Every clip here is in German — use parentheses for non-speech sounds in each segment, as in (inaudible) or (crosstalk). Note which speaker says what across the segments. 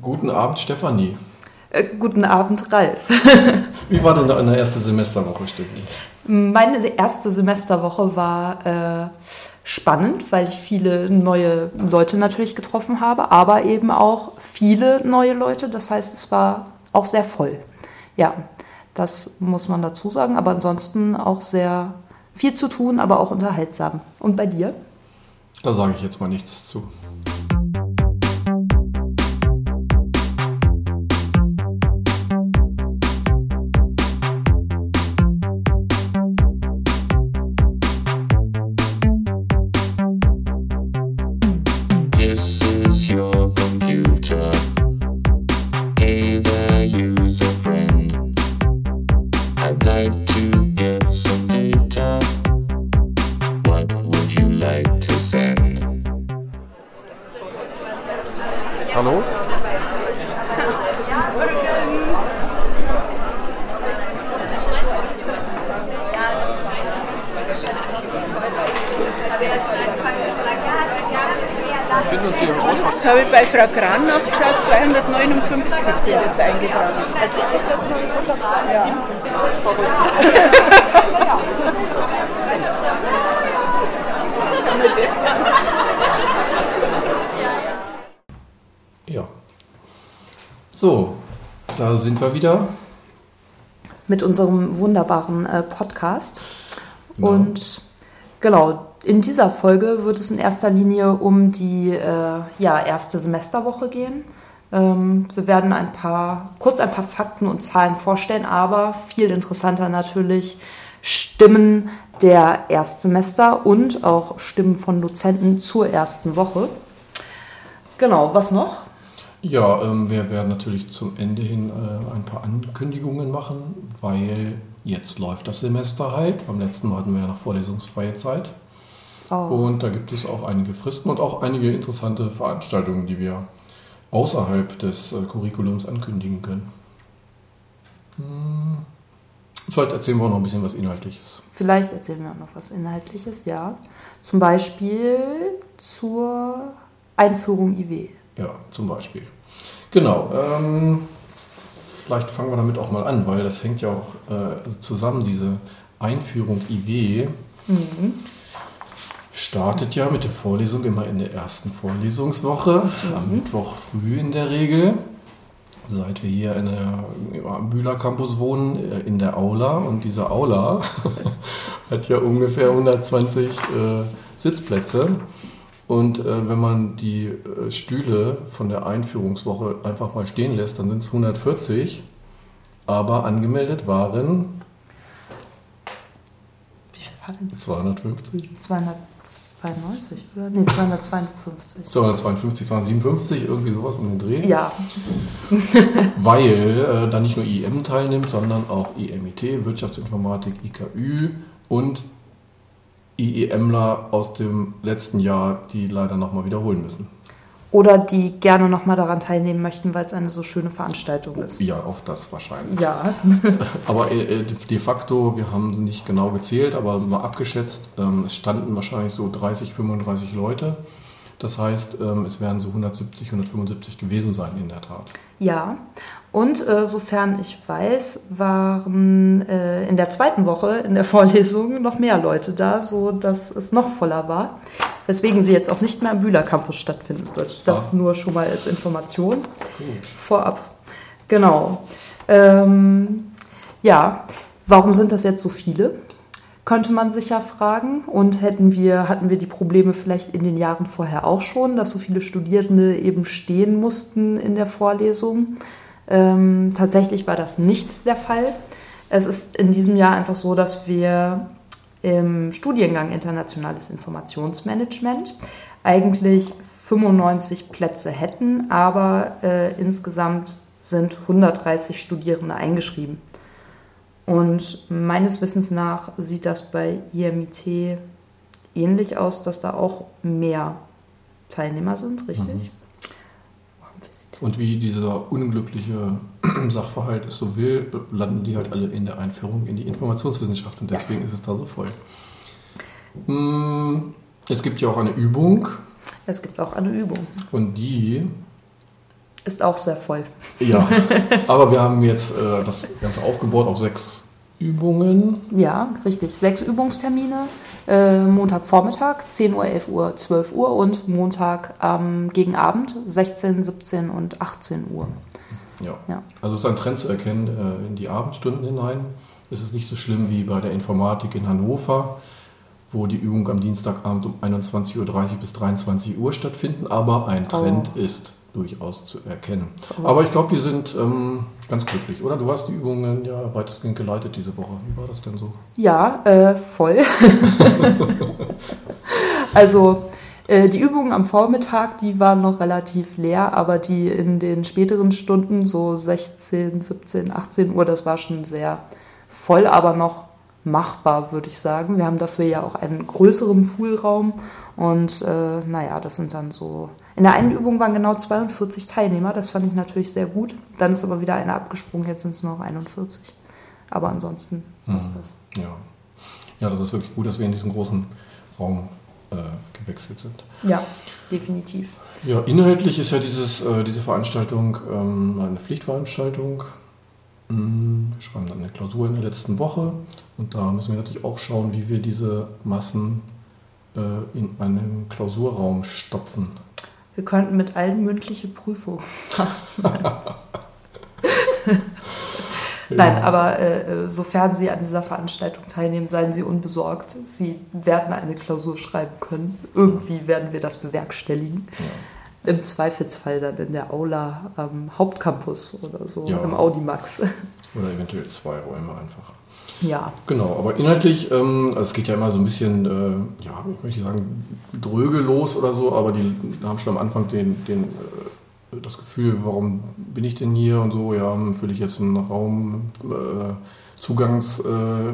Speaker 1: Guten Abend, Stefanie.
Speaker 2: Äh, guten Abend, Ralf. (laughs)
Speaker 1: Wie war denn deine erste Semesterwoche, Stefanie?
Speaker 2: Meine erste Semesterwoche war äh, spannend, weil ich viele neue Leute natürlich getroffen habe, aber eben auch viele neue Leute. Das heißt, es war auch sehr voll. Ja, das muss man dazu sagen, aber ansonsten auch sehr viel zu tun, aber auch unterhaltsam. Und bei dir?
Speaker 1: Da sage ich jetzt mal nichts zu. Hallo?
Speaker 3: befinden uns hier im.
Speaker 4: Jetzt habe ich bei Frau Kran nachgeschaut, 259 sind jetzt eingetragen.
Speaker 5: Als ich das letzte Mal geguckt habe, 257.
Speaker 4: Kann man das sagen?
Speaker 1: Ja. So, da sind wir wieder.
Speaker 2: Mit unserem wunderbaren äh, Podcast.
Speaker 1: Genau.
Speaker 2: Und genau, in dieser Folge wird es in erster Linie um die äh, ja, erste Semesterwoche gehen. Ähm, wir werden ein paar, kurz ein paar Fakten und Zahlen vorstellen, aber viel interessanter natürlich Stimmen der Erstsemester und auch Stimmen von Dozenten zur ersten Woche. Genau, was noch?
Speaker 1: Ja, ähm, wir werden natürlich zum Ende hin äh, ein paar Ankündigungen machen, weil jetzt läuft das Semester halt. Beim letzten Mal hatten wir ja noch vorlesungsfreie Zeit.
Speaker 2: Oh.
Speaker 1: Und da gibt es auch einige Fristen und auch einige interessante Veranstaltungen, die wir außerhalb des äh, Curriculums ankündigen können. Hm. Vielleicht erzählen wir auch noch ein bisschen was Inhaltliches.
Speaker 2: Vielleicht erzählen wir auch noch was Inhaltliches, ja. Zum Beispiel zur Einführung IW.
Speaker 1: Ja, zum Beispiel. Genau. Ähm, vielleicht fangen wir damit auch mal an, weil das hängt ja auch äh, zusammen, diese Einführung IW. Startet ja mit der Vorlesung immer in der ersten Vorlesungswoche, am Mittwoch früh in der Regel. Seit wir hier in der, am Bühler Campus wohnen, äh, in der Aula. Und diese Aula (laughs) hat ja ungefähr 120 äh, Sitzplätze. Und äh, wenn man die äh, Stühle von der Einführungswoche einfach mal stehen lässt, dann sind es 140. Aber angemeldet waren
Speaker 2: Wie viel war denn?
Speaker 1: 250.
Speaker 2: 292, oder? Nee, 252.
Speaker 1: 252, 257, irgendwie sowas um den Dreh.
Speaker 2: Ja, (laughs)
Speaker 1: Weil äh, da nicht nur IEM teilnimmt, sondern auch EMIT, Wirtschaftsinformatik, IKÜ und IEMler aus dem letzten Jahr, die leider nochmal wiederholen müssen.
Speaker 2: oder die gerne nochmal daran teilnehmen möchten, weil es eine so schöne Veranstaltung ist.
Speaker 1: Ja, auch das wahrscheinlich.
Speaker 2: Ja, (laughs) (laughs)
Speaker 1: Aber äh, äh, de facto, wir haben sie nicht genau gezählt, aber mal abgeschätzt, ähm, es standen wahrscheinlich so 30, 35 Leute. Das heißt, ähm, es werden so 170, 175 gewesen sein in der Tat.
Speaker 2: ja. Und äh, sofern ich weiß, waren äh, in der zweiten Woche in der (laughs) Vorlesung noch mehr Leute da, so dass es noch voller war. Weswegen sie jetzt auch nicht mehr am Bühler Campus stattfinden wird. Das
Speaker 1: Ah.
Speaker 2: nur schon mal als Information. vorab. Genau. Ähm, ja, warum sind das jetzt so viele? Könnte man sich ja fragen. Und hätten wir, hatten wir die Probleme vielleicht in den Jahren vorher auch schon, dass so viele Studierende eben stehen mussten in der Vorlesung? Ähm, tatsächlich war das nicht der Fall. Es ist in diesem Jahr einfach so, dass wir im Studiengang Internationales Informationsmanagement eigentlich 95 Plätze hätten, aber äh, insgesamt sind 130 Studierende eingeschrieben. Und meines Wissens nach sieht das bei IMIT ähnlich aus, dass da auch mehr Teilnehmer sind, richtig?
Speaker 1: Mhm. Und wie dieser unglückliche (clears throat) Sachverhalt es so will, landen die halt alle in der Einführung in die Informationswissenschaft und deswegen ist es da so voll. Mm, Es gibt ja auch eine Übung
Speaker 2: Es gibt auch eine Übung.
Speaker 1: und die
Speaker 2: Ist auch sehr voll.
Speaker 1: Ja, (laughs) aber wir haben jetzt äh, das Ganze aufgebaut auf sechs Übungen.
Speaker 2: Ja, richtig. Sechs Übungstermine. Äh, Montagvormittag, 10 Uhr, 11 Uhr, 12 Uhr und Montag ähm, gegen Abend, 16, 17 und 18 Uhr.
Speaker 1: Ja.
Speaker 2: Ja.
Speaker 1: Also es ist ein Trend zu erkennen äh, in die Abendstunden hinein. Es ist nicht so schlimm wie bei der Informatik in Hannover, wo die Übungen am Dienstagabend um 21.30 Uhr bis 23 Uhr stattfinden, aber ein Trend ist durchaus zu erkennen. Aber ich glaube, die sind ähm, ganz glücklich, oder? Du hast die Übungen ja weitestgehend geleitet diese Woche. Wie war das denn so?
Speaker 2: Ja, äh, voll. (laughs) also äh, die Übungen am Vormittag, die waren noch relativ leer, aber die in den späteren Stunden, so 16, 17, 18 Uhr, das war schon sehr voll, aber noch machbar, würde ich sagen. Wir haben dafür ja auch einen größeren Poolraum und äh, naja, das sind dann so. In der einen Übung waren genau 42 Teilnehmer, das fand ich natürlich sehr gut. Dann ist aber wieder eine abgesprungen, jetzt sind es nur noch 41. Aber ansonsten ist das.
Speaker 1: Ja. ja, das ist wirklich gut, dass wir in diesem großen Raum äh, gewechselt sind.
Speaker 2: Ja, definitiv.
Speaker 1: Ja, inhaltlich ist ja dieses, äh, diese Veranstaltung ähm, eine Pflichtveranstaltung. Mm, Wir schreiben dann eine Klausur in der letzten Woche und da müssen wir natürlich auch schauen, wie wir diese Massen äh, in einen Klausurraum stopfen.
Speaker 2: Wir könnten mit allen mündliche Prüfungen machen. Nein, aber äh, äh, sofern Sie an dieser Veranstaltung teilnehmen, seien Sie unbesorgt. Sie werden eine Klausur schreiben können. Irgendwie werden wir das bewerkstelligen. Im Zweifelsfall dann in der Aula am Hauptcampus oder so,
Speaker 1: Ja.
Speaker 2: im Audimax.
Speaker 1: Oder eventuell zwei Räume einfach.
Speaker 2: Ja,
Speaker 1: Genau, aber inhaltlich, ähm, also es geht ja immer so ein bisschen, äh, ja, ich möchte sagen, dröge los oder so, aber die haben schon am Anfang den, den, äh, das Gefühl, warum bin ich denn hier und so, ja, fülle ich jetzt einen Raum, äh, äh,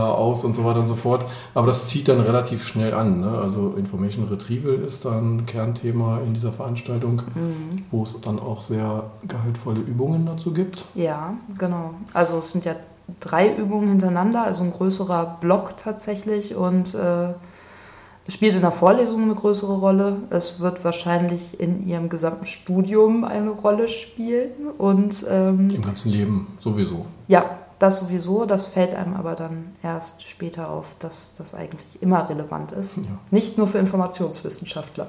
Speaker 1: aus und so weiter und so fort. Aber das zieht dann relativ schnell an. Ne? Also Information Retrieval ist da ein Kernthema in dieser Veranstaltung, wo es dann auch sehr gehaltvolle Übungen dazu gibt.
Speaker 2: ja, genau. Also es sind ja drei Übungen hintereinander, also ein größerer Block tatsächlich und äh, es spielt in der Vorlesung eine größere Rolle. Es wird wahrscheinlich in Ihrem gesamten Studium eine Rolle spielen und ähm,
Speaker 1: Im ganzen Leben sowieso.
Speaker 2: Ja, das sowieso, das fällt einem aber dann erst später auf, dass das eigentlich immer relevant ist.
Speaker 1: Ja.
Speaker 2: Nicht nur für Informationswissenschaftler.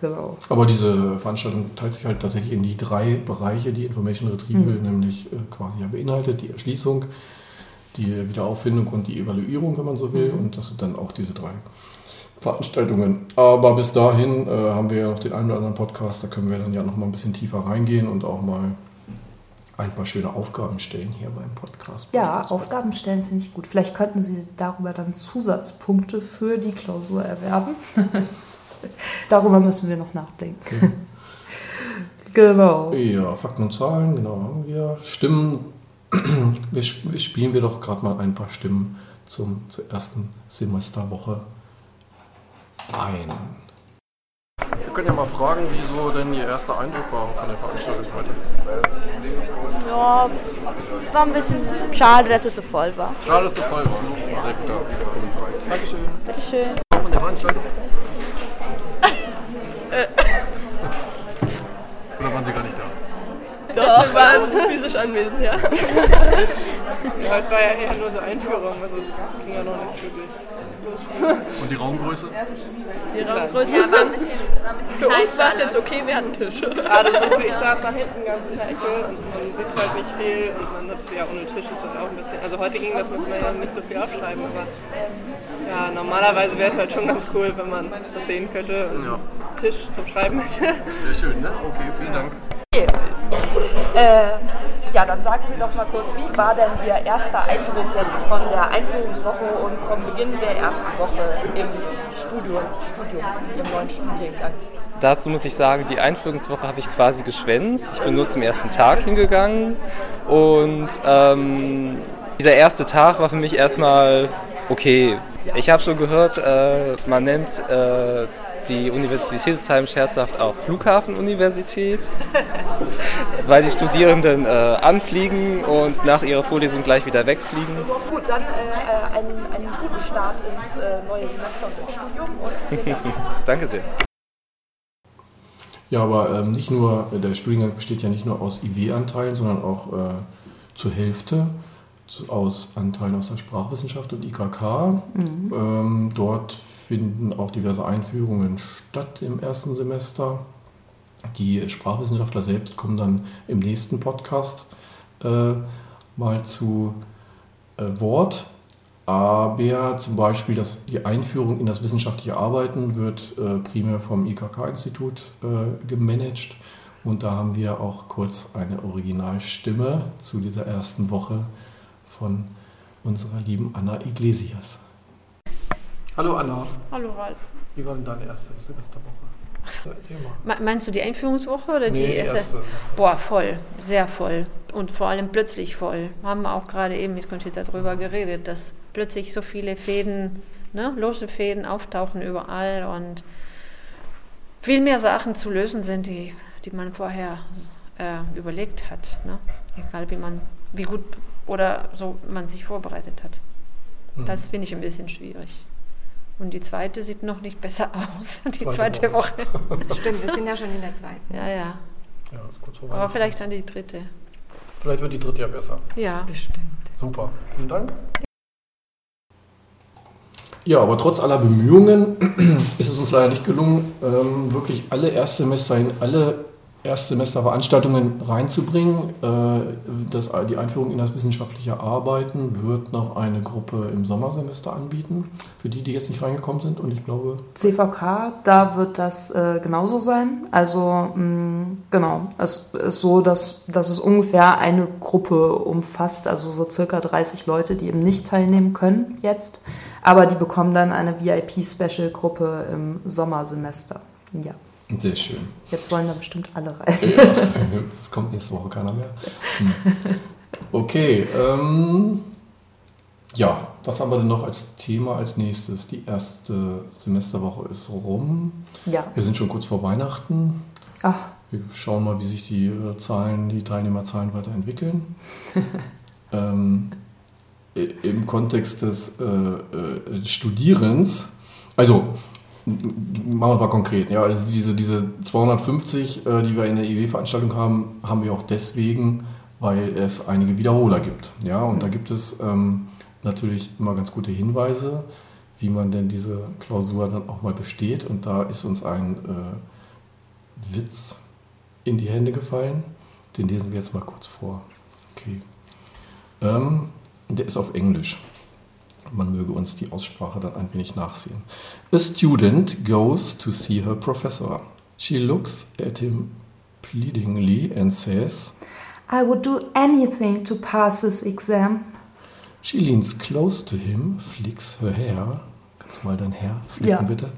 Speaker 2: Genau.
Speaker 1: Aber diese Veranstaltung teilt sich halt tatsächlich in die drei Bereiche, die Information Retrieval nämlich äh, quasi ja beinhaltet, die Erschließung, die Wiederauffindung und die Evaluierung, wenn man so will. Und das sind dann auch diese drei Veranstaltungen. Aber bis dahin äh, haben wir ja noch den einen oder anderen Podcast, da können wir dann ja noch mal ein bisschen tiefer reingehen und auch mal ein paar schöne Aufgaben stellen hier beim Podcast.
Speaker 2: Ja, Aufgaben stellen finde ich gut. Vielleicht könnten Sie darüber dann Zusatzpunkte für die Klausur erwerben. (laughs) darüber müssen wir noch nachdenken. (laughs) genau.
Speaker 1: Ja, Fakten und Zahlen, genau haben wir. Stimmen, (clears throat) wir, wir spielen wir doch gerade mal ein paar Stimmen zum, zur ersten Semesterwoche ein.
Speaker 3: Wir können ja mal fragen, wieso denn Ihr erster Eindruck war von der Veranstaltung heute.
Speaker 5: Ja, war ein bisschen schade, dass es so voll war.
Speaker 3: Schade, dass du voll warst. Das ist ein sehr guter Kommentar. Dankeschön.
Speaker 5: Bitteschön.
Speaker 3: Von der Veranstaltung? (laughs) Oder waren Sie gar nicht da?
Speaker 6: Wir waren physisch anwesend, ja. (laughs)
Speaker 4: Ja, heute war ja eher nur so Einführung, also es ging ja noch nicht wirklich.
Speaker 3: Und die Raumgröße?
Speaker 6: Die Raumgröße ist ganz. Für uns war es jetzt okay, wir hatten Tisch.
Speaker 4: Gerade so wie ich saß da hinten ganz in der Ecke und man sieht halt nicht viel und man hat ja ohne Tisch ist halt auch ein bisschen. Also heute ging das, müssen wir ja nicht so viel aufschreiben, aber ja, normalerweise wäre es halt schon ganz cool, wenn man das sehen könnte und
Speaker 3: Ja.
Speaker 4: Tisch zum Schreiben hätte.
Speaker 3: Sehr schön, ne? Okay, vielen Dank.
Speaker 7: Äh, ja, dann sagen Sie doch mal kurz, wie war denn Ihr erster Eindruck jetzt von der Einführungswoche und vom Beginn der ersten Woche im Studium, Studium im neuen Studiengang?
Speaker 8: Dazu muss ich sagen, die Einführungswoche habe ich quasi geschwänzt. Ich bin nur zum ersten Tag hingegangen und ähm, dieser erste Tag war für mich erstmal okay. Ich habe schon gehört, äh, man nennt äh, die Universitätsheim scherzhaft auch Flughafenuniversität, weil die Studierenden äh, anfliegen und nach ihrer Vorlesung gleich wieder wegfliegen.
Speaker 7: Gut, dann äh, äh, einen, einen guten Start ins äh, neue Semester und ins Studium und Dank. (laughs)
Speaker 8: Danke sehr.
Speaker 1: Ja, aber ähm, nicht nur, der Studiengang besteht ja nicht nur aus IW-Anteilen, sondern auch äh, zur Hälfte aus Anteilen aus der Sprachwissenschaft und IKK.
Speaker 2: Mhm.
Speaker 1: Ähm, dort finden auch diverse Einführungen statt im ersten Semester. Die Sprachwissenschaftler selbst kommen dann im nächsten Podcast äh, mal zu äh, Wort. Aber zum Beispiel das, die Einführung in das wissenschaftliche Arbeiten wird äh, primär vom IKK-Institut äh, gemanagt. Und da haben wir auch kurz eine Originalstimme zu dieser ersten Woche von unserer lieben Anna Iglesias.
Speaker 3: Hallo Anna,
Speaker 6: Hallo Ralf.
Speaker 3: wie war denn deine erste Semesterwoche? So, mal.
Speaker 6: Me- Meinst du die Einführungswoche oder die
Speaker 3: Nee, die
Speaker 6: erste?
Speaker 3: erste.
Speaker 6: Boah, voll, sehr voll. Und vor allem plötzlich voll. Haben wir auch gerade eben mit Conchita darüber geredet, dass plötzlich so viele Fäden, ne, lose Fäden auftauchen überall und viel mehr Sachen zu lösen sind, die, die man vorher äh, überlegt hat. Ne? Egal wie man, wie gut oder so man sich vorbereitet hat.
Speaker 3: Hm.
Speaker 6: Das finde ich ein bisschen schwierig. Und die zweite sieht noch nicht besser (laughs) aus, die
Speaker 3: Zweite
Speaker 6: zweite, Woche. (laughs)
Speaker 9: Stimmt, wir sind ja schon in der zweiten.
Speaker 6: Ja, ja.
Speaker 3: Ja, kurz vor
Speaker 6: Aber vielleicht dann die dritte.
Speaker 3: Vielleicht wird die dritte ja besser.
Speaker 6: Ja.
Speaker 9: Bestimmt.
Speaker 3: Super, vielen Dank.
Speaker 1: Ja, aber trotz aller Bemühungen (clears throat) ist es uns leider nicht gelungen, ähm, wirklich alle Erstsemester in alle Erstsemesterveranstaltungen reinzubringen. Äh, das, die Einführung in das wissenschaftliche Arbeiten wird noch eine Gruppe im Sommersemester anbieten, für die, die jetzt nicht reingekommen sind. Und ich glaube,
Speaker 2: CVK, da wird das äh, genauso sein. Also mh, genau, es ist so, dass, dass es ungefähr eine Gruppe umfasst, also so circa 30 Leute, die eben nicht teilnehmen können jetzt. Aber die bekommen dann eine VIP-Special-Gruppe im Sommersemester. Ja,
Speaker 1: sehr schön.
Speaker 2: jetzt wollen da bestimmt alle rein.
Speaker 1: Ja, es kommt nächste Woche keiner mehr. Hm. Okay, ähm, ja, was haben wir denn noch als Thema als nächstes? Die erste Semesterwoche ist rum.
Speaker 2: Ja,
Speaker 1: Wir sind schon kurz vor Weihnachten.
Speaker 2: ach,
Speaker 1: Wir schauen mal, wie sich die äh, Zahlen, die Teilnehmerzahlen weiterentwickeln. (laughs) ähm, Im Kontext des äh, äh, Studierens, also machen wir es mal konkret, ja, also diese, diese 250, äh, die wir in der EW-Veranstaltung haben, haben wir auch deswegen, weil es einige Wiederholer gibt. Ja, und da gibt es ähm, natürlich immer ganz gute Hinweise, wie man denn diese Klausur dann auch mal besteht. Und da ist uns ein äh, Witz in die Hände gefallen. Den lesen wir jetzt mal kurz vor. Okay. Ähm, der ist auf Englisch. Man möge uns die Aussprache dann ein wenig nachsehen. A student goes to see her professor. She looks at him pleadingly and says,
Speaker 2: I would do anything to pass this exam.
Speaker 1: She leans close to him, flicks her hair. Kannst du mal dein Hair flicken,
Speaker 2: Ja.
Speaker 1: bitte?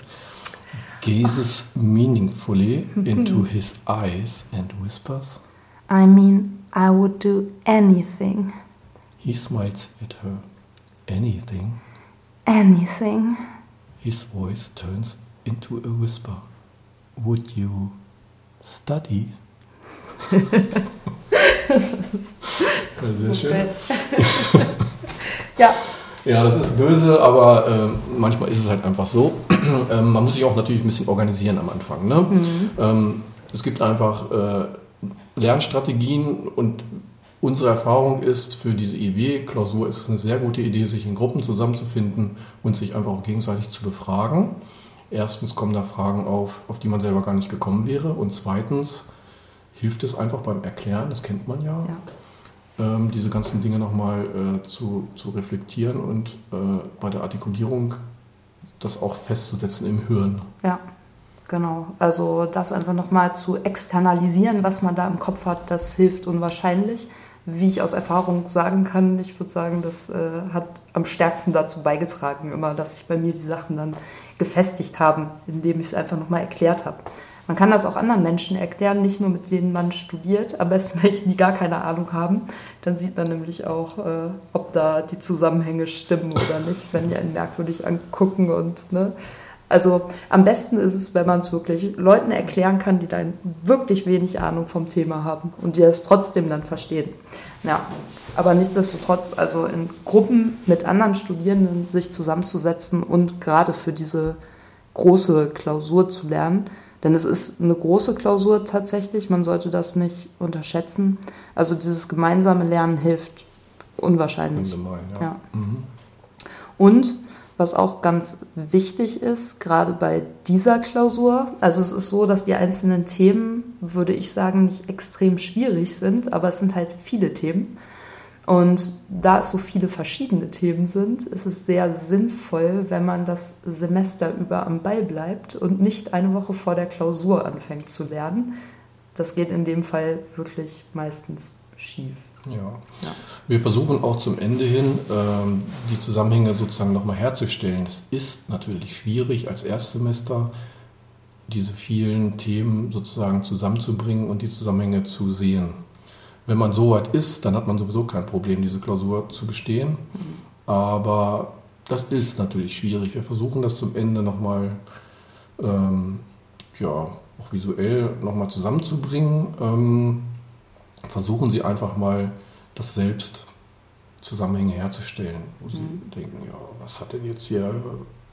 Speaker 1: Gazes meaningfully (laughs) into his eyes and whispers.
Speaker 2: I mean, I would do anything,
Speaker 1: He smiles at her. Anything.
Speaker 2: anything.
Speaker 1: His voice turns into a whisper. Would you study? Sehr schön. (laughs)
Speaker 2: Ja,
Speaker 1: Ja, das ist böse, aber äh, manchmal ist es halt einfach so. (clears throat) ähm, man muss sich auch natürlich ein bisschen organisieren am Anfang. Ne? Ähm, es gibt einfach äh, Lernstrategien und unsere Erfahrung ist, für diese EW-Klausur ist es eine sehr gute Idee, sich in Gruppen zusammenzufinden und sich einfach auch gegenseitig zu befragen. Erstens kommen da Fragen auf, auf die man selber gar nicht gekommen wäre. Und zweitens hilft es einfach beim Erklären, das kennt man ja,
Speaker 2: Ja.
Speaker 1: ähm, diese ganzen Dinge nochmal äh, zu, zu reflektieren und äh, bei der Artikulierung das auch festzusetzen im Hirn.
Speaker 2: Ja, genau. Also das einfach nochmal zu externalisieren, was man da im Kopf hat, das hilft unwahrscheinlich. Wie ich aus Erfahrung sagen kann, ich würde sagen, das äh, hat am stärksten dazu beigetragen, immer, dass sich bei mir die Sachen dann gefestigt haben, indem ich es einfach nochmal erklärt habe. Man kann das auch anderen Menschen erklären, nicht nur mit denen man studiert, am besten (laughs) welchen, die gar keine Ahnung haben. Dann sieht man nämlich auch, äh, ob da die Zusammenhänge stimmen oder nicht, wenn die einen merkwürdig angucken und ne. Also am besten ist es, wenn man es wirklich Leuten erklären kann, die dann wirklich wenig Ahnung vom Thema haben und die es trotzdem dann verstehen. Ja, aber nichtsdestotrotz, also in Gruppen mit anderen Studierenden sich zusammenzusetzen und gerade für diese große Klausur zu lernen, Denn es ist eine große Klausur tatsächlich, man sollte das nicht unterschätzen. Also dieses gemeinsame Lernen hilft unwahrscheinlich.
Speaker 1: Ungemein, ja.
Speaker 2: Ja.
Speaker 1: Mhm.
Speaker 2: Und was auch ganz wichtig ist, gerade bei dieser Klausur, also es ist so, dass die einzelnen Themen, würde ich sagen, nicht extrem schwierig sind, aber es sind halt viele Themen. Und da es so viele verschiedene Themen sind, ist es sehr sinnvoll, wenn man das Semester über am Ball bleibt und nicht eine Woche vor der Klausur anfängt zu lernen. Das geht in dem Fall wirklich meistens schief.
Speaker 1: Ja.
Speaker 2: Ja.
Speaker 1: Wir versuchen auch zum Ende hin ähm, die Zusammenhänge sozusagen nochmal herzustellen. Es ist natürlich schwierig als Erstsemester diese vielen Themen sozusagen zusammenzubringen und die Zusammenhänge zu sehen. Wenn man so weit ist, dann hat man sowieso kein Problem, diese Klausur zu bestehen. Aber das ist natürlich schwierig. Wir versuchen das zum Ende nochmal ähm, ja, auch visuell nochmal zusammenzubringen. Ähm, versuchen Sie einfach mal das selbst Zusammenhänge herzustellen, wo Sie denken, ja, was hat denn jetzt hier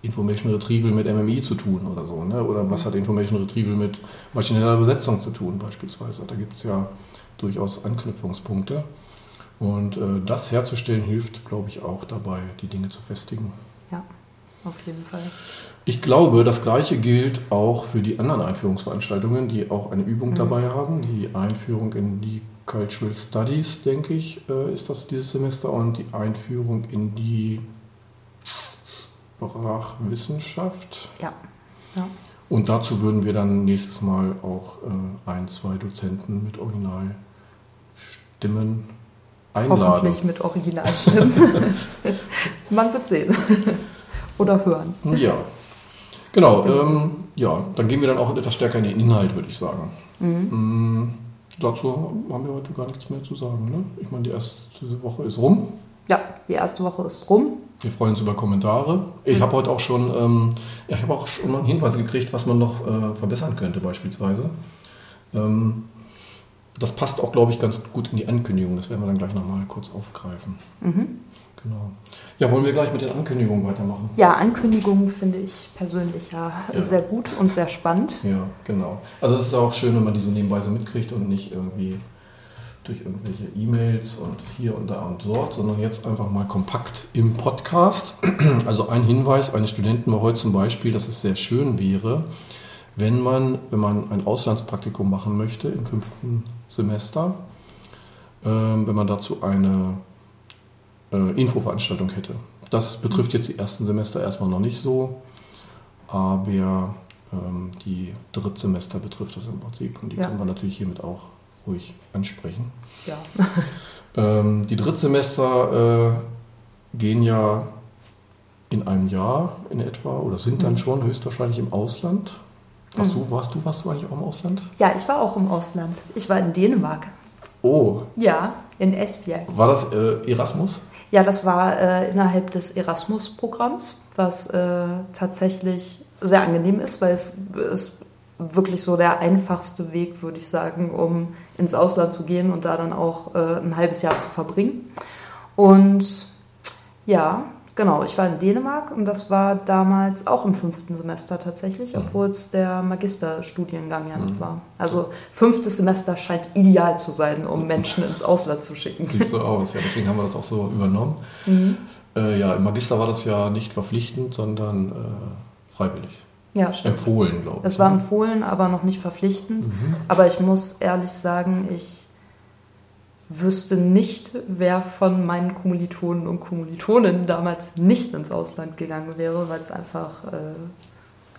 Speaker 1: Information Retrieval mit MMI zu tun oder so, ne? oder was hat Information Retrieval mit maschineller Übersetzung zu tun beispielsweise. Da gibt es ja durchaus Anknüpfungspunkte. Und äh, das herzustellen hilft, glaube ich, auch dabei, die Dinge zu festigen.
Speaker 2: Ja, auf jeden Fall.
Speaker 1: Ich glaube, das Gleiche gilt auch für die anderen Einführungsveranstaltungen, die auch eine Übung
Speaker 2: Mhm.
Speaker 1: dabei haben. Die Einführung in die Cultural Studies, denke ich, äh, ist das dieses Semester und die Einführung in die Sprachwissenschaft.
Speaker 2: Ja. ja.
Speaker 1: Und dazu würden wir dann nächstes Mal auch äh, ein, zwei Dozenten mit Originalstimmen einladen.
Speaker 2: Hoffentlich mit Originalstimmen. (laughs) Man wird sehen. Oder hören.
Speaker 1: Ja, genau. Ähm, ja, dann gehen wir dann auch etwas stärker in den Inhalt, würde ich sagen.
Speaker 2: Mhm.
Speaker 1: Dazu haben wir heute gar nichts mehr zu sagen. Ne? Ich meine, die erste Woche ist rum.
Speaker 2: Ja, die erste Woche ist rum.
Speaker 1: Wir freuen uns über Kommentare. Ich habe heute auch schon, ähm, ja, ich habe auch schon mal Hinweise gekriegt, was man noch äh, verbessern könnte, beispielsweise. Ähm, das passt auch, glaube ich, ganz gut in die Ankündigung. Das werden wir dann gleich nochmal kurz aufgreifen.
Speaker 2: Mhm.
Speaker 1: Genau. Ja, wollen wir gleich mit den Ankündigungen weitermachen?
Speaker 2: Ja, Ankündigungen finde ich persönlich ja,
Speaker 1: Ja.
Speaker 2: sehr gut und sehr spannend.
Speaker 1: Ja, genau. Also es ist auch schön, wenn man die so nebenbei so mitkriegt und nicht irgendwie durch irgendwelche E-Mails und hier und da und dort, sondern jetzt einfach mal kompakt im Podcast. Also ein Hinweis eines Studenten war heute zum Beispiel, dass es sehr schön wäre, wenn man, wenn man ein Auslandspraktikum machen möchte im fünften Semester, ähm, wenn man dazu eine äh, Infoveranstaltung hätte. Das betrifft jetzt die ersten Semester erstmal noch nicht so, aber ähm, die Drittsemester betrifft das im Prinzip und die
Speaker 2: Ja.
Speaker 1: können wir natürlich hiermit auch ruhig ansprechen.
Speaker 2: Ja. (laughs)
Speaker 1: Ähm, die Drittsemester äh, gehen ja in einem Jahr in etwa oder sind dann
Speaker 2: Mhm.
Speaker 1: schon höchstwahrscheinlich im Ausland. Warst,
Speaker 2: Mhm.
Speaker 1: du, warst, du, warst du eigentlich auch im Ausland?
Speaker 2: Ja, ich war auch im Ausland. Ich war in Dänemark.
Speaker 1: Oh,
Speaker 2: Ja, in Esbjerg.
Speaker 1: war das äh, Erasmus?
Speaker 2: Ja, das war äh, innerhalb des Erasmus-Programms, was äh, tatsächlich sehr angenehm ist, weil es ist wirklich so der einfachste Weg, würde ich sagen, um ins Ausland zu gehen und da dann auch äh, ein halbes Jahr zu verbringen. Und ja, genau, ich war in Dänemark und das war damals auch im fünften Semester tatsächlich,
Speaker 1: Mhm.
Speaker 2: obwohl es der Magisterstudiengang ja noch
Speaker 1: Mhm.
Speaker 2: war. Also fünftes Semester scheint ideal zu sein, um Menschen ins Ausland zu schicken.
Speaker 1: Sieht so aus, ja. Deswegen haben wir das auch so übernommen.
Speaker 2: Mhm.
Speaker 1: Äh, ja, im Magister war das ja nicht verpflichtend, sondern äh, freiwillig.
Speaker 2: Ja, stimmt.
Speaker 1: Empfohlen, glaube ich.
Speaker 2: Es war
Speaker 1: ne?
Speaker 2: empfohlen, aber noch nicht verpflichtend.
Speaker 1: Mhm.
Speaker 2: Aber ich muss ehrlich sagen, ich wüsste nicht, wer von meinen Kommilitonen und Kommilitoninnen damals nicht ins Ausland gegangen wäre, weil es einfach, äh,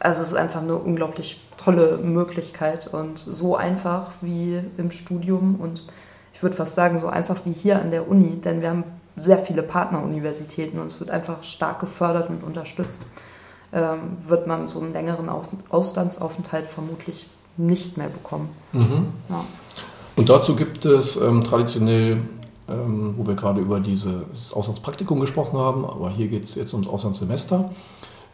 Speaker 2: also es ist einfach eine unglaublich tolle Möglichkeit und so einfach wie im Studium und ich würde fast sagen, so einfach wie hier an der Uni, denn wir haben sehr viele Partneruniversitäten und es wird einfach stark gefördert und unterstützt ähm, wird man so einen längeren Auf Auslandsaufenthalt vermutlich nicht mehr bekommen.
Speaker 1: Mhm.
Speaker 2: Ja.
Speaker 1: Und dazu gibt es ähm, traditionell, ähm, wo wir gerade über dieses Auslandspraktikum gesprochen haben, aber hier geht es jetzt ums Auslandssemester,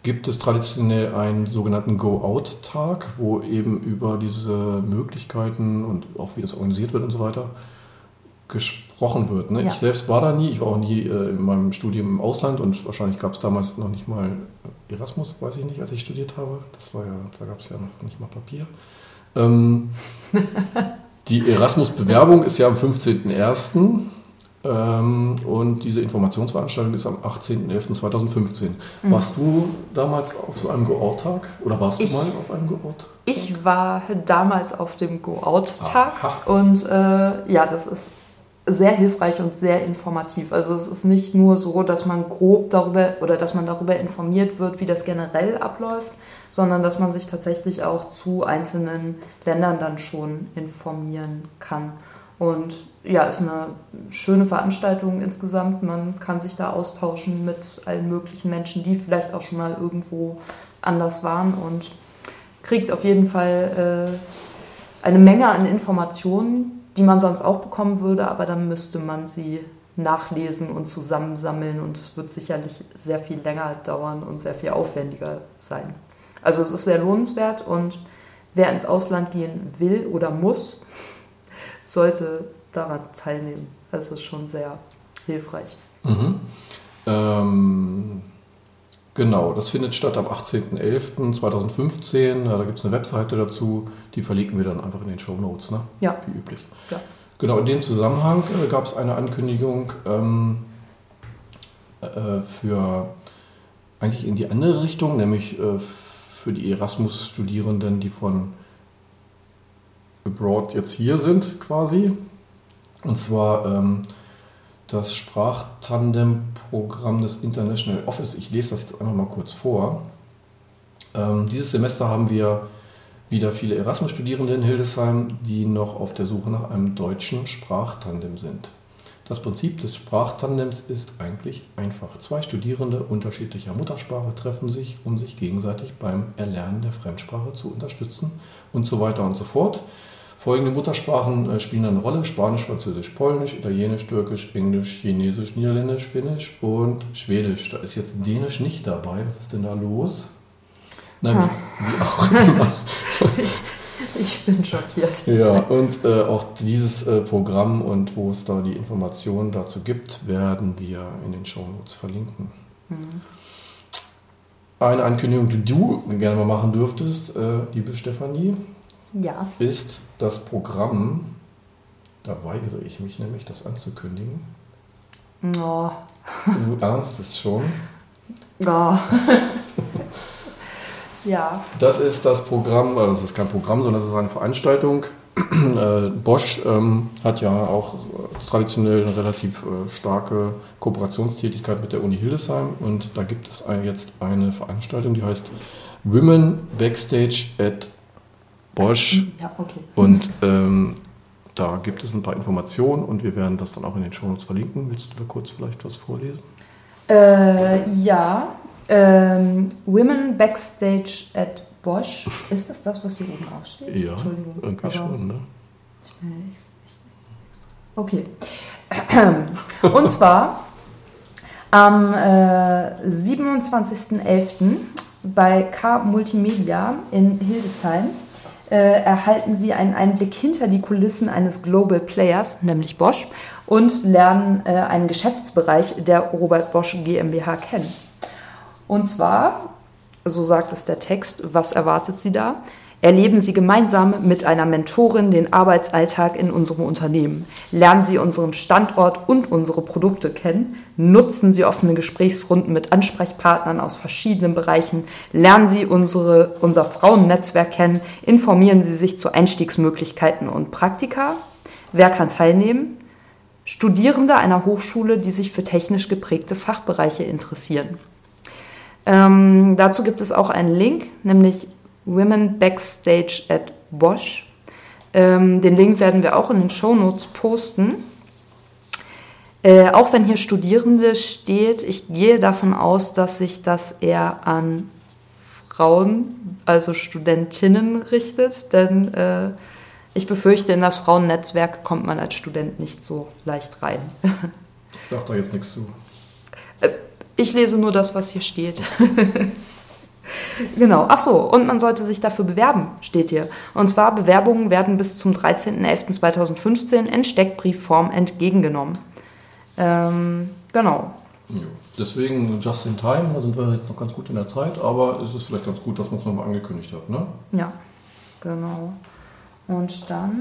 Speaker 1: gibt es traditionell einen sogenannten Go-Out-Tag, wo eben über diese Möglichkeiten und auch wie das organisiert wird und so weiter gesprochen wird. Ne?
Speaker 2: Ja.
Speaker 1: Ich selbst war da nie, ich war auch nie äh, in meinem Studium im Ausland und wahrscheinlich gab es damals noch nicht mal Erasmus, weiß ich nicht, als ich studiert habe. Das war ja, da gab es ja noch nicht mal Papier. Ähm, (laughs) die Erasmus-Bewerbung ist ja am 15.01. Ähm, und diese Informationsveranstaltung ist am 18.11.2015.
Speaker 2: Mhm.
Speaker 1: Warst du damals auf so einem Go-Out-Tag? Oder warst du
Speaker 2: Ich-
Speaker 1: mal auf einem Go-Out?
Speaker 2: Ich war damals auf dem Go-Out-Tag und äh, ja, das ist sehr hilfreich und sehr informativ. Also es ist nicht nur so, dass man grob darüber oder dass man darüber informiert wird, wie das generell abläuft, sondern dass man sich tatsächlich auch zu einzelnen Ländern dann schon informieren kann. Und ja, ist eine schöne Veranstaltung insgesamt. Man kann sich da austauschen mit allen möglichen Menschen, die vielleicht auch schon mal irgendwo anders waren und kriegt auf jeden Fall äh, eine Menge an Informationen, die man sonst auch bekommen würde, aber dann müsste man sie nachlesen und zusammensammeln und es wird sicherlich sehr viel länger dauern und sehr viel aufwendiger sein. Also es ist sehr lohnenswert und wer ins Ausland gehen will oder muss, sollte daran teilnehmen. Also es ist schon sehr hilfreich.
Speaker 1: Mhm. Ähm, genau, das findet statt am 18.11.2015. Ja, da gibt es eine Webseite dazu, die verlinken wir dann einfach in den Show Notes, ne?
Speaker 2: Ja.
Speaker 1: Wie üblich.
Speaker 2: Ja.
Speaker 1: Genau, in dem Zusammenhang äh, gab es eine Ankündigung ähm, äh, für eigentlich in die andere Richtung, nämlich äh, für die Erasmus-Studierenden, die von abroad jetzt hier sind quasi. Und zwar ähm, das Sprachtandem-Programm des International Office. Ich lese das jetzt einfach mal kurz vor. Ähm, dieses Semester haben wir wieder viele Erasmus-Studierende in Hildesheim, die noch auf der Suche nach einem deutschen Sprachtandem sind. Das Prinzip des Sprachtandems ist eigentlich einfach. Zwei Studierende unterschiedlicher Muttersprache treffen sich, um sich gegenseitig beim Erlernen der Fremdsprache zu unterstützen und so weiter und so fort. Folgende Muttersprachen äh, spielen eine Rolle: Spanisch, Französisch, Polnisch, Italienisch, Türkisch, Englisch, Chinesisch, Niederländisch, Finnisch und Schwedisch. Da ist jetzt Dänisch nicht dabei. Was ist denn da los? Nein,
Speaker 2: Ah.
Speaker 1: wie, auch immer. (laughs)
Speaker 2: Ich bin schockiert.
Speaker 1: Ja, und äh, auch dieses äh, Programm und wo es da die Informationen dazu gibt, werden wir in den Shownotes verlinken.
Speaker 2: Mhm.
Speaker 1: Eine Ankündigung, die du gerne mal machen dürftest, äh, liebe Stefanie,
Speaker 2: Ja.
Speaker 1: ist das Programm, da weigere ich mich nämlich, das anzukündigen.
Speaker 2: Oh.
Speaker 1: Du (laughs) ahnst es schon.
Speaker 2: Oh. (laughs) ja.
Speaker 1: Das ist das Programm, also das ist kein Programm, sondern das ist eine Veranstaltung. (clears throat) Äh, Bosch ähm, hat ja auch traditionell eine relativ äh, starke Kooperationstätigkeit mit der Uni Hildesheim und da gibt es ein, jetzt eine Veranstaltung, die heißt Women Backstage at Bosch
Speaker 2: Ja, okay.
Speaker 1: und ähm, da gibt es ein paar Informationen und wir werden das dann auch in den Shownotes verlinken. Willst du da kurz vielleicht was vorlesen?
Speaker 2: Äh, ja. Ähm, Women Backstage at Bosch. Ist das das, was hier oben aufsteht?
Speaker 1: Ja,
Speaker 2: Entschuldigung.
Speaker 1: irgendwie schon, ne?
Speaker 2: ich bin ja echt-. Okay. (clears throat) Und zwar am äh, 27.11. bei K Multimedia in Hildesheim äh, erhalten Sie einen Einblick hinter die Kulissen eines Global Players, nämlich Bosch, und lernen äh, einen Geschäftsbereich der Robert Bosch GmbH kennen. Und zwar, so sagt es der Text, was erwartet Sie da? Erleben Sie gemeinsam mit einer Mentorin den Arbeitsalltag in unserem Unternehmen. Lernen Sie unseren Standort und unsere Produkte kennen. Nutzen Sie offene Gesprächsrunden mit Ansprechpartnern aus verschiedenen Bereichen. Lernen Sie unsere, unser Frauennetzwerk kennen. Informieren Sie sich zu Einstiegsmöglichkeiten und Praktika. Wer kann teilnehmen? Studierende einer Hochschule, die sich für technisch geprägte Fachbereiche interessieren. Ähm, dazu gibt es auch einen Link, nämlich Women Backstage at Bosch. Ähm, den Link werden wir auch in den Show Notes posten. Äh, auch wenn hier Studierende steht, ich gehe davon aus, dass sich das eher an Frauen, also Studentinnen richtet, denn äh, ich befürchte, in das Frauennetzwerk kommt man als Student nicht so leicht rein.
Speaker 1: Ich sag da jetzt nichts zu.
Speaker 2: Ich lese nur das, was hier steht. (laughs) Genau, ach so, und man sollte sich dafür bewerben, steht hier. Und zwar, Bewerbungen werden bis zum 13.11.2015 in Steckbriefform entgegengenommen. Ähm, genau.
Speaker 1: Ja. Deswegen just in time, da sind wir jetzt noch ganz gut in der Zeit, aber es ist vielleicht ganz gut, dass man es nochmal angekündigt hat, ne?
Speaker 2: Ja, genau. Und dann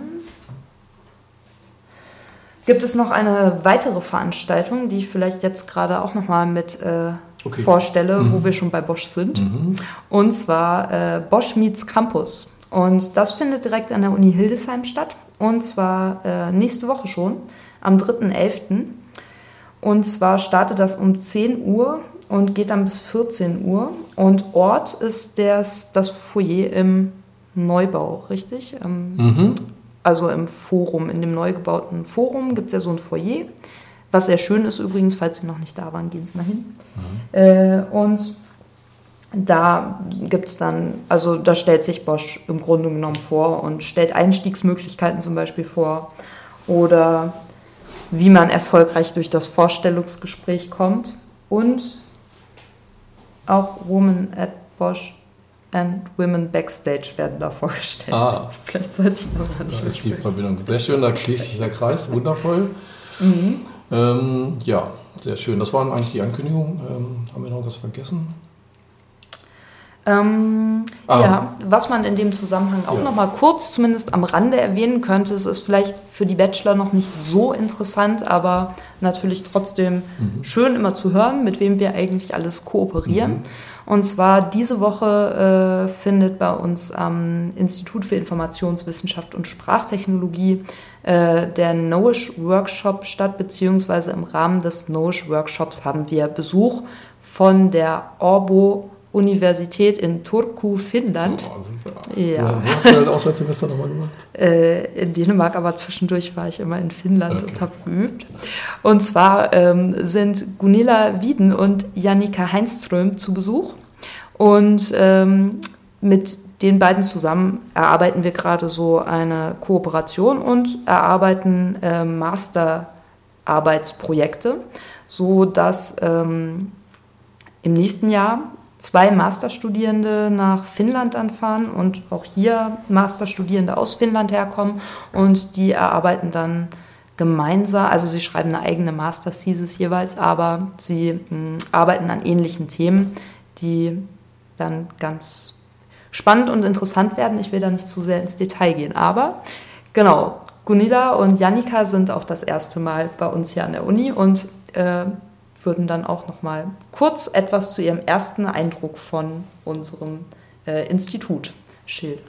Speaker 2: gibt es noch eine weitere Veranstaltung, die ich vielleicht jetzt gerade auch nochmal mit äh,
Speaker 1: Okay.
Speaker 2: vorstelle,
Speaker 1: Mhm.
Speaker 2: wo wir schon bei Bosch sind.
Speaker 1: Mhm.
Speaker 2: Und zwar äh, Bosch Meets Campus. Und das findet direkt an der Uni Hildesheim statt. Und zwar äh, nächste Woche schon, am 3.11. Und zwar startet das um 10 Uhr und geht dann bis 14 Uhr. Und Ort ist das, das Foyer im Neubau, richtig? Ähm,
Speaker 1: Mhm.
Speaker 2: also im Forum, in dem neu gebauten Forum gibt es ja so ein Foyer, was sehr schön ist übrigens, falls Sie noch nicht da waren, gehen Sie mal hin. Äh, und da gibt es dann, also da stellt sich Bosch im Grunde genommen vor und stellt Einstiegsmöglichkeiten zum Beispiel vor oder wie man erfolgreich durch das Vorstellungsgespräch kommt und auch Women at Bosch and Women Backstage werden da vorgestellt.
Speaker 1: Ah.
Speaker 2: Vielleicht sollte ich noch mal
Speaker 1: Da ist die Verbindung sehr schön, da schließt sich der Kreis, wundervoll.
Speaker 2: Mhm.
Speaker 1: Ähm, ja, sehr schön. Das waren eigentlich die Ankündigungen. Ähm, haben wir noch was vergessen?
Speaker 2: Ähm,
Speaker 1: Ah.
Speaker 2: Ja, was man in dem Zusammenhang auch
Speaker 1: Ja.
Speaker 2: noch mal kurz zumindest am Rande erwähnen könnte, es ist vielleicht für die Bachelor noch nicht so interessant, aber natürlich trotzdem
Speaker 1: Mhm.
Speaker 2: schön immer zu hören, mit wem wir eigentlich alles kooperieren. Und zwar diese Woche äh, findet bei uns am Institut für Informationswissenschaft und Sprachtechnologie äh, der Noish Workshop statt, beziehungsweise im Rahmen des Noish Workshops haben wir Besuch von der Orbo Universität in Turku, Finnland.
Speaker 1: Oh, super.
Speaker 2: Ja.
Speaker 1: Wo hast du dein Auslandssemester nochmal gemacht?
Speaker 2: Äh, in Dänemark, aber zwischendurch war ich immer in Finnland
Speaker 1: Okay.
Speaker 2: und habe geübt. Und zwar ähm, sind Gunilla Wieden und Jannika Heinström zu Besuch. Und ähm, mit den beiden zusammen erarbeiten wir gerade so eine Kooperation und erarbeiten äh, Masterarbeitsprojekte, so dass ähm, im nächsten Jahr zwei Masterstudierende nach Finnland anfahren und auch hier Masterstudierende aus Finnland herkommen und die erarbeiten dann gemeinsam, also sie schreiben eine eigene Master-Thesis jeweils, aber sie mh, arbeiten an ähnlichen Themen, die dann ganz spannend und interessant werden. Ich will da nicht zu sehr ins Detail gehen, aber genau, Gunilla und Jannika sind auch das erste Mal bei uns hier an der Uni und äh, würden dann auch noch mal kurz etwas zu ihrem ersten Eindruck von unserem äh, Institut schildern.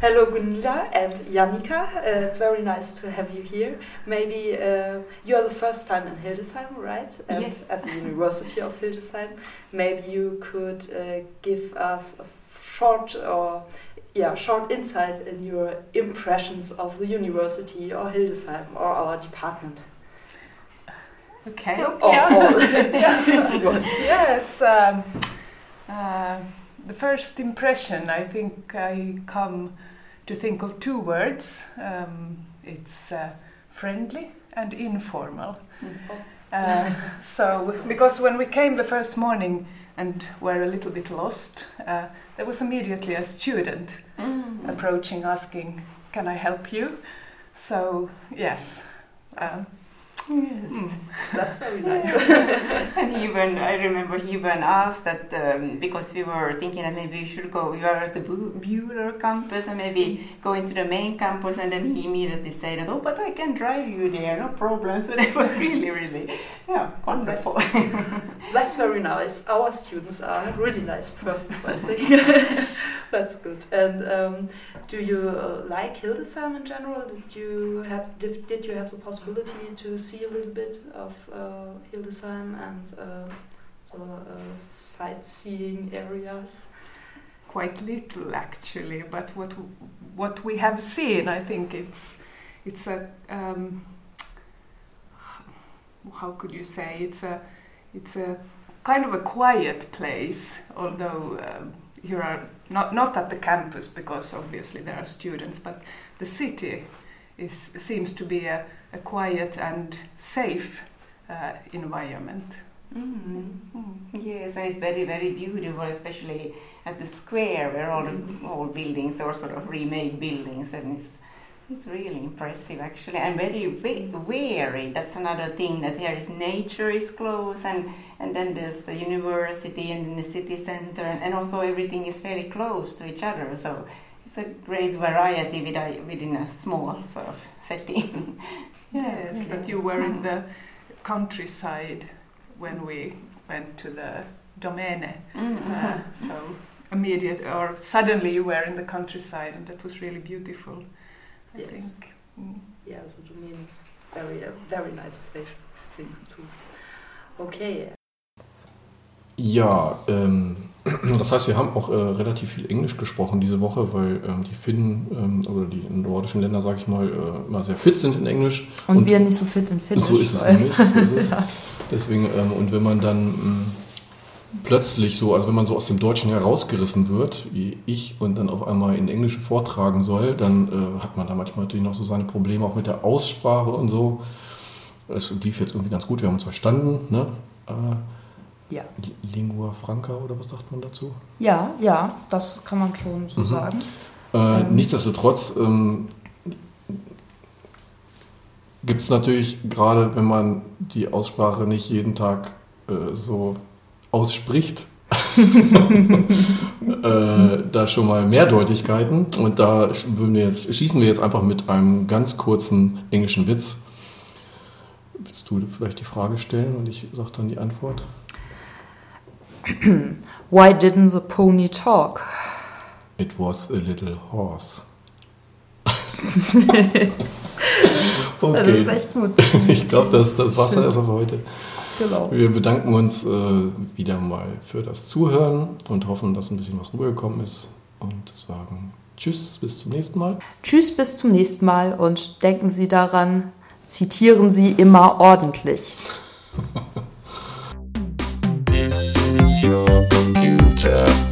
Speaker 7: Hello, Gunilla and Janika. Uh, it's very nice to have you here. Maybe uh, you are the first time in Hildesheim, right? And
Speaker 9: Yes.
Speaker 7: at the University of Hildesheim. Maybe you could uh, give us a short or yeah, short insight in your impressions of the university or Hildesheim or our department.
Speaker 9: Okay.
Speaker 7: Or all, if.
Speaker 9: Yes. Um, uh, the first impression, I think I come to think of two words. Um, it's uh, friendly and informal. Uh, (laughs) so, because when we came the first morning and were a little bit lost, uh, there was immediately a student approaching, asking, "Can I help you?" So, yes. Um, mm.
Speaker 7: That's very (laughs) nice. (laughs)
Speaker 10: and even I remember he even asked that um, because we were thinking that maybe we should go. We were at the Bu- Bueller campus and maybe go into the main campus, and then he immediately said that, "Oh, but I can drive you there, no problem." So (laughs) that was really, really, yeah, wonderful.
Speaker 7: That's very nice. Our students are really nice persons, I think. That's good. And um, do you uh, like Hildesheim in general? Did you have did, did you have the possibility to see a little bit of uh, Hildesheim and uh, the uh, sightseeing areas?
Speaker 9: quite little actually but what what we have seen i think it's it's a um, how could you say it's a it's a kind of a quiet place although um, here are not not at the campus because obviously there are students but the city is seems to be a, a quiet and safe uh, environment
Speaker 10: Mm. Yes, and it's very, very beautiful, especially at the square where all the old buildings are sort of remade buildings, and it's it's really impressive actually, and very wa- varied. That's another thing that here is nature is close, and and then there's the university and then the city center, and, and also everything is very close to each other. So it's a great variety within within a small sort of setting. (laughs)
Speaker 9: Yes, that you were in the countryside when we went to the Domene.
Speaker 10: Mm.
Speaker 9: Uh, so immediate or suddenly you were in the countryside, and that was really beautiful. I
Speaker 7: Yes.
Speaker 9: think. Mm.
Speaker 7: Yeah, so domain is very, a very nice place. I think too. Okay.
Speaker 1: Ja, ähm, (clears throat) das heißt, wir haben auch äh, relativ viel Englisch gesprochen diese Woche, weil ähm, die Finnen ähm, oder die nordischen Länder, sage ich mal, äh, immer sehr fit sind in Englisch.
Speaker 2: Und, wir nicht so fit in Finnisch.
Speaker 1: So ist es nämlich. So ist es. (laughs)
Speaker 2: ja.
Speaker 1: Deswegen, ähm, und wenn man dann mh, plötzlich so, also wenn man so aus dem Deutschen herausgerissen wird, wie ich, und dann auf einmal in Englische vortragen soll, dann äh, hat man da manchmal natürlich noch so seine Probleme, auch mit der Aussprache und so. Es lief jetzt irgendwie ganz gut, wir haben uns verstanden, ne?
Speaker 2: Ja.
Speaker 1: Lingua franca oder was sagt man dazu?
Speaker 2: ja, ja, das kann man schon so
Speaker 1: Mhm.
Speaker 2: sagen.
Speaker 1: Äh,
Speaker 2: Ähm.
Speaker 1: Nichtsdestotrotz ähm, gibt es natürlich, gerade wenn man die Aussprache nicht jeden Tag äh, so ausspricht, (laughs) äh, da schon mal Mehrdeutigkeiten. Und da würden wir jetzt, schießen wir jetzt einfach mit einem ganz kurzen englischen Witz. Willst du vielleicht die Frage stellen und ich sage dann die Antwort? (clears throat)
Speaker 2: Why didn't the pony talk?
Speaker 1: It was a little horse. (laughs)
Speaker 2: Das ist echt gut.
Speaker 1: Ich glaube, das, das war's dann erstmal für heute.
Speaker 2: Genau.
Speaker 1: Wir bedanken uns äh, wieder mal für das Zuhören und hoffen, dass ein bisschen was rübergekommen ist. Und sagen Tschüss, bis zum nächsten Mal.
Speaker 2: Tschüss, bis zum nächsten Mal und denken Sie daran, zitieren Sie immer ordentlich. (laughs)
Speaker 11: This is your computer.